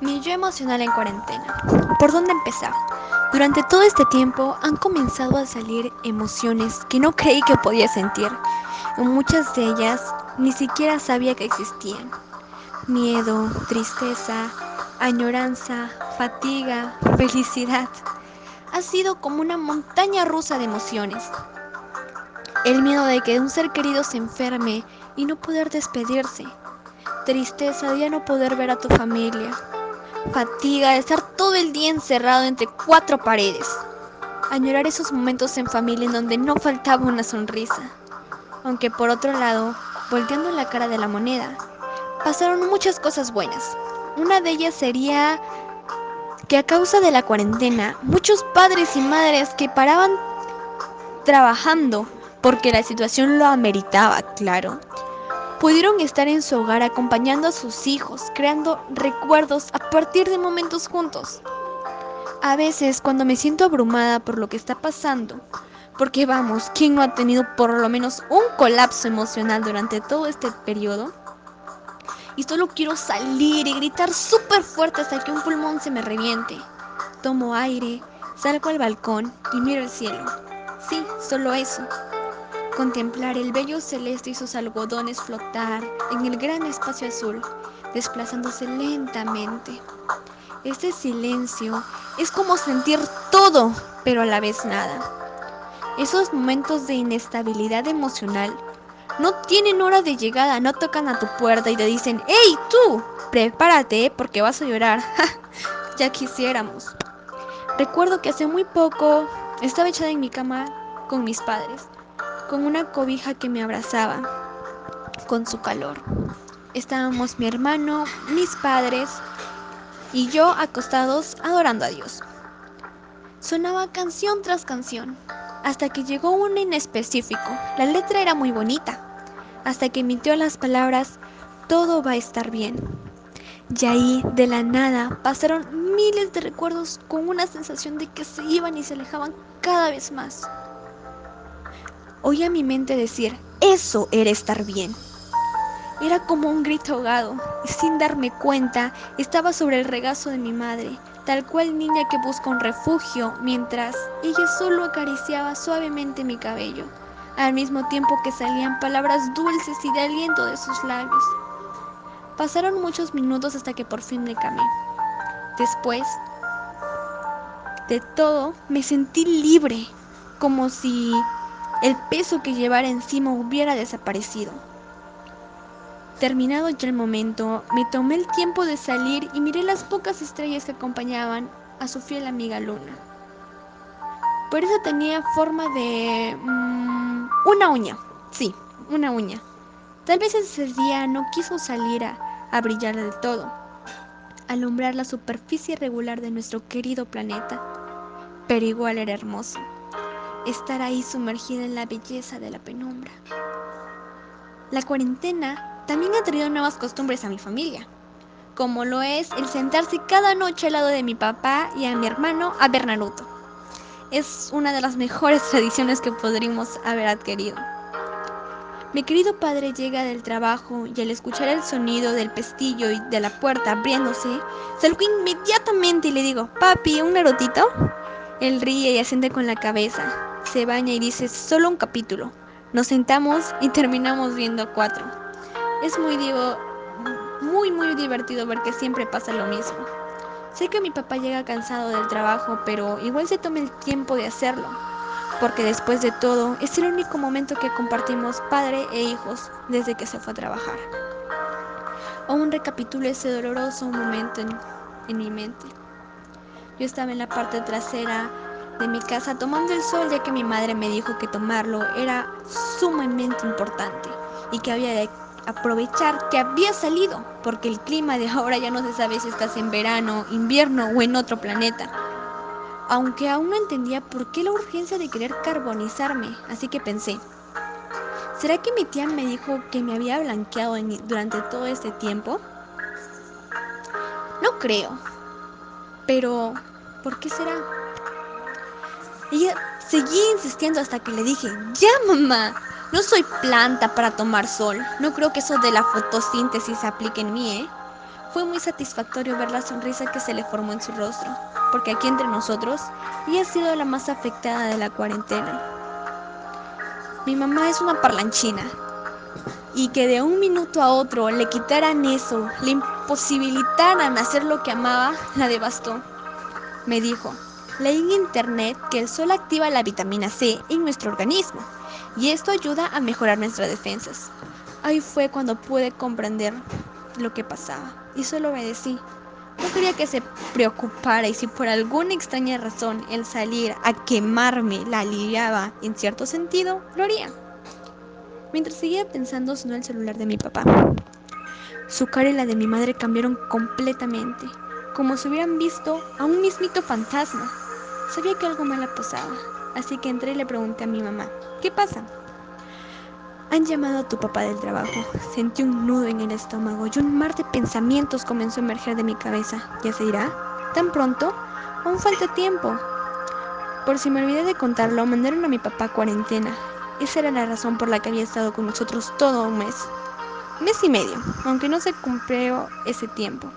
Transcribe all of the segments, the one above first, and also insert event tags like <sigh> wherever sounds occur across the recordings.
Mi yo emocional en cuarentena. ¿Por dónde empezar? Durante todo este tiempo han comenzado a salir emociones que no creí que podía sentir. En muchas de ellas ni siquiera sabía que existían. Miedo, tristeza, añoranza, fatiga, felicidad. Ha sido como una montaña rusa de emociones. El miedo de que un ser querido se enferme y no poder despedirse. Tristeza de no poder ver a tu familia. Fatiga de estar todo el día encerrado entre cuatro paredes. Añorar esos momentos en familia en donde no faltaba una sonrisa. Aunque por otro lado, volteando la cara de la moneda, pasaron muchas cosas buenas. Una de ellas sería que a causa de la cuarentena, muchos padres y madres que paraban trabajando porque la situación lo ameritaba, claro, pudieron estar en su hogar acompañando a sus hijos, creando recuerdos a partir de momentos juntos. A veces cuando me siento abrumada por lo que está pasando, porque vamos, ¿quién no ha tenido por lo menos un colapso emocional durante todo este periodo? Y solo quiero salir y gritar súper fuerte hasta que un pulmón se me reviente. Tomo aire, salgo al balcón y miro el cielo. Sí, solo eso contemplar el bello celeste y sus algodones flotar en el gran espacio azul, desplazándose lentamente. Este silencio es como sentir todo, pero a la vez nada. Esos momentos de inestabilidad emocional no tienen hora de llegada, no tocan a tu puerta y te dicen, ¡Hey tú! Prepárate porque vas a llorar. <laughs> ya quisiéramos. Recuerdo que hace muy poco estaba echada en mi cama con mis padres con una cobija que me abrazaba con su calor. Estábamos mi hermano, mis padres y yo acostados adorando a Dios. Sonaba canción tras canción, hasta que llegó una en específico. La letra era muy bonita, hasta que emitió las palabras, todo va a estar bien. Y ahí, de la nada, pasaron miles de recuerdos con una sensación de que se iban y se alejaban cada vez más. Oí a mi mente decir, eso era estar bien. Era como un grito ahogado, y sin darme cuenta estaba sobre el regazo de mi madre, tal cual niña que busca un refugio, mientras ella solo acariciaba suavemente mi cabello, al mismo tiempo que salían palabras dulces y de aliento de sus labios. Pasaron muchos minutos hasta que por fin me camé. Después de todo, me sentí libre, como si el peso que llevara encima hubiera desaparecido. Terminado ya el momento, me tomé el tiempo de salir y miré las pocas estrellas que acompañaban a su fiel amiga Luna. Por eso tenía forma de... Mm, una uña, sí, una uña. Tal vez ese día no quiso salir a, a brillar del todo, alumbrar la superficie irregular de nuestro querido planeta, pero igual era hermoso estar ahí sumergida en la belleza de la penumbra. La cuarentena también ha traído nuevas costumbres a mi familia, como lo es el sentarse cada noche al lado de mi papá y a mi hermano a ver Naruto. Es una de las mejores <laughs> tradiciones que podríamos haber adquirido. Mi querido padre llega del trabajo y al escuchar el sonido del pestillo y de la puerta abriéndose, salgo inmediatamente y le digo, papi, ¿un Narutito? Él ríe y asiente con la cabeza se baña y dice, solo un capítulo. Nos sentamos y terminamos viendo cuatro. Es muy, digo, muy, muy divertido ver que siempre pasa lo mismo. Sé que mi papá llega cansado del trabajo, pero igual se toma el tiempo de hacerlo, porque después de todo es el único momento que compartimos padre e hijos desde que se fue a trabajar. Aún recapitulo ese doloroso momento en, en mi mente. Yo estaba en la parte trasera de mi casa tomando el sol ya que mi madre me dijo que tomarlo era sumamente importante y que había de aprovechar que había salido porque el clima de ahora ya no se sabe si estás en verano, invierno o en otro planeta. Aunque aún no entendía por qué la urgencia de querer carbonizarme, así que pensé, ¿será que mi tía me dijo que me había blanqueado durante todo este tiempo? No creo. Pero, ¿por qué será? Ella seguía insistiendo hasta que le dije, ya mamá, no soy planta para tomar sol. No creo que eso de la fotosíntesis se aplique en mí, ¿eh? Fue muy satisfactorio ver la sonrisa que se le formó en su rostro, porque aquí entre nosotros ella ha sido la más afectada de la cuarentena. Mi mamá es una parlanchina y que de un minuto a otro le quitaran eso, le imposibilitaran hacer lo que amaba, la devastó. Me dijo, leí en internet que el sol activa la vitamina C en nuestro organismo y esto ayuda a mejorar nuestras defensas. Ahí fue cuando pude comprender lo que pasaba y solo obedecí. No quería que se preocupara y si por alguna extraña razón el salir a quemarme la aliviaba en cierto sentido, lo haría. Mientras seguía pensando sonó el celular de mi papá. Su cara y la de mi madre cambiaron completamente, como si hubieran visto a un mismito fantasma. Sabía que algo malo pasaba, así que entré y le pregunté a mi mamá, ¿qué pasa? Han llamado a tu papá del trabajo. Sentí un nudo en el estómago y un mar de pensamientos comenzó a emerger de mi cabeza. ¿Ya se irá? ¿Tan pronto? Aún falta tiempo. Por si me olvidé de contarlo, mandaron a mi papá a cuarentena. Esa era la razón por la que había estado con nosotros todo un mes. Mes y medio, aunque no se cumplió ese tiempo.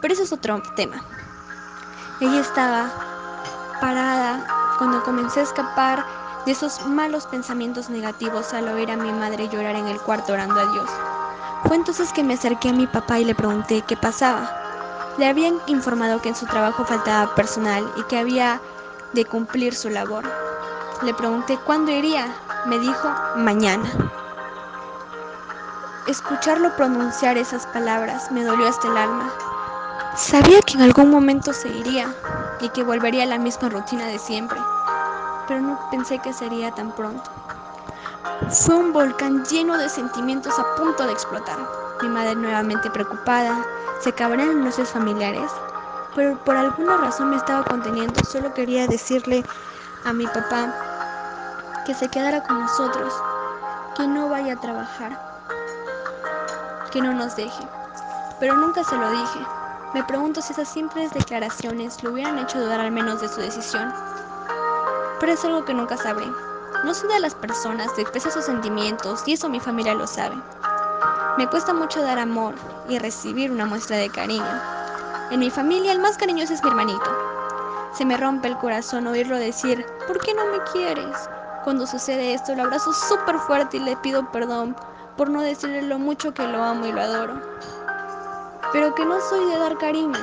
Pero eso es otro tema. Ella estaba parada cuando comencé a escapar de esos malos pensamientos negativos al oír a mi madre llorar en el cuarto orando a Dios. Fue entonces que me acerqué a mi papá y le pregunté qué pasaba. Le habían informado que en su trabajo faltaba personal y que había de cumplir su labor. Le pregunté cuándo iría. Me dijo mañana. Escucharlo pronunciar esas palabras me dolió hasta el alma. Sabía que en algún momento se iría y que volvería a la misma rutina de siempre pero no pensé que sería tan pronto. Fue un volcán lleno de sentimientos a punto de explotar. Mi madre nuevamente preocupada, se cabrearon nuestros familiares, pero por alguna razón me estaba conteniendo. Solo quería decirle a mi papá que se quedara con nosotros, que no vaya a trabajar, que no nos deje. Pero nunca se lo dije. Me pregunto si esas simples declaraciones lo hubieran hecho dudar al menos de su decisión pero es algo que nunca sabré. No soy de las personas que expresa sus sentimientos y eso mi familia lo sabe. Me cuesta mucho dar amor y recibir una muestra de cariño. En mi familia el más cariñoso es mi hermanito. Se me rompe el corazón oírlo decir, ¿por qué no me quieres? Cuando sucede esto lo abrazo súper fuerte y le pido perdón por no decirle lo mucho que lo amo y lo adoro. Pero que no soy de dar cariño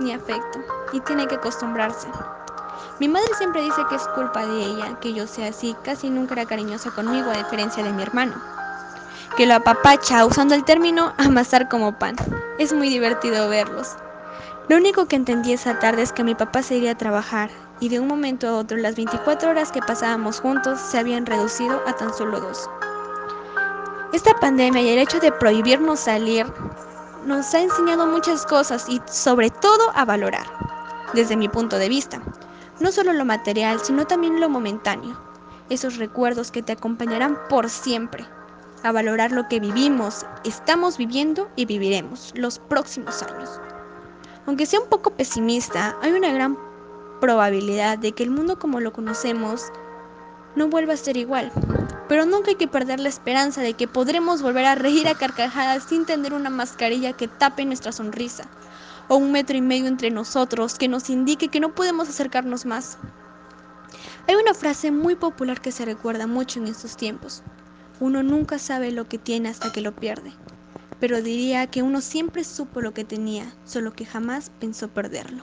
ni afecto y tiene que acostumbrarse. Mi madre siempre dice que es culpa de ella que yo sea así, casi nunca era cariñosa conmigo a diferencia de mi hermano. Que lo apapacha usando el término amasar como pan. Es muy divertido verlos. Lo único que entendí esa tarde es que mi papá se iría a trabajar y de un momento a otro las 24 horas que pasábamos juntos se habían reducido a tan solo dos. Esta pandemia y el hecho de prohibirnos salir nos ha enseñado muchas cosas y sobre todo a valorar, desde mi punto de vista. No solo lo material, sino también lo momentáneo. Esos recuerdos que te acompañarán por siempre. A valorar lo que vivimos, estamos viviendo y viviremos los próximos años. Aunque sea un poco pesimista, hay una gran probabilidad de que el mundo como lo conocemos no vuelva a ser igual. Pero nunca hay que perder la esperanza de que podremos volver a reír a carcajadas sin tener una mascarilla que tape nuestra sonrisa o un metro y medio entre nosotros que nos indique que no podemos acercarnos más. Hay una frase muy popular que se recuerda mucho en estos tiempos. Uno nunca sabe lo que tiene hasta que lo pierde. Pero diría que uno siempre supo lo que tenía, solo que jamás pensó perderlo.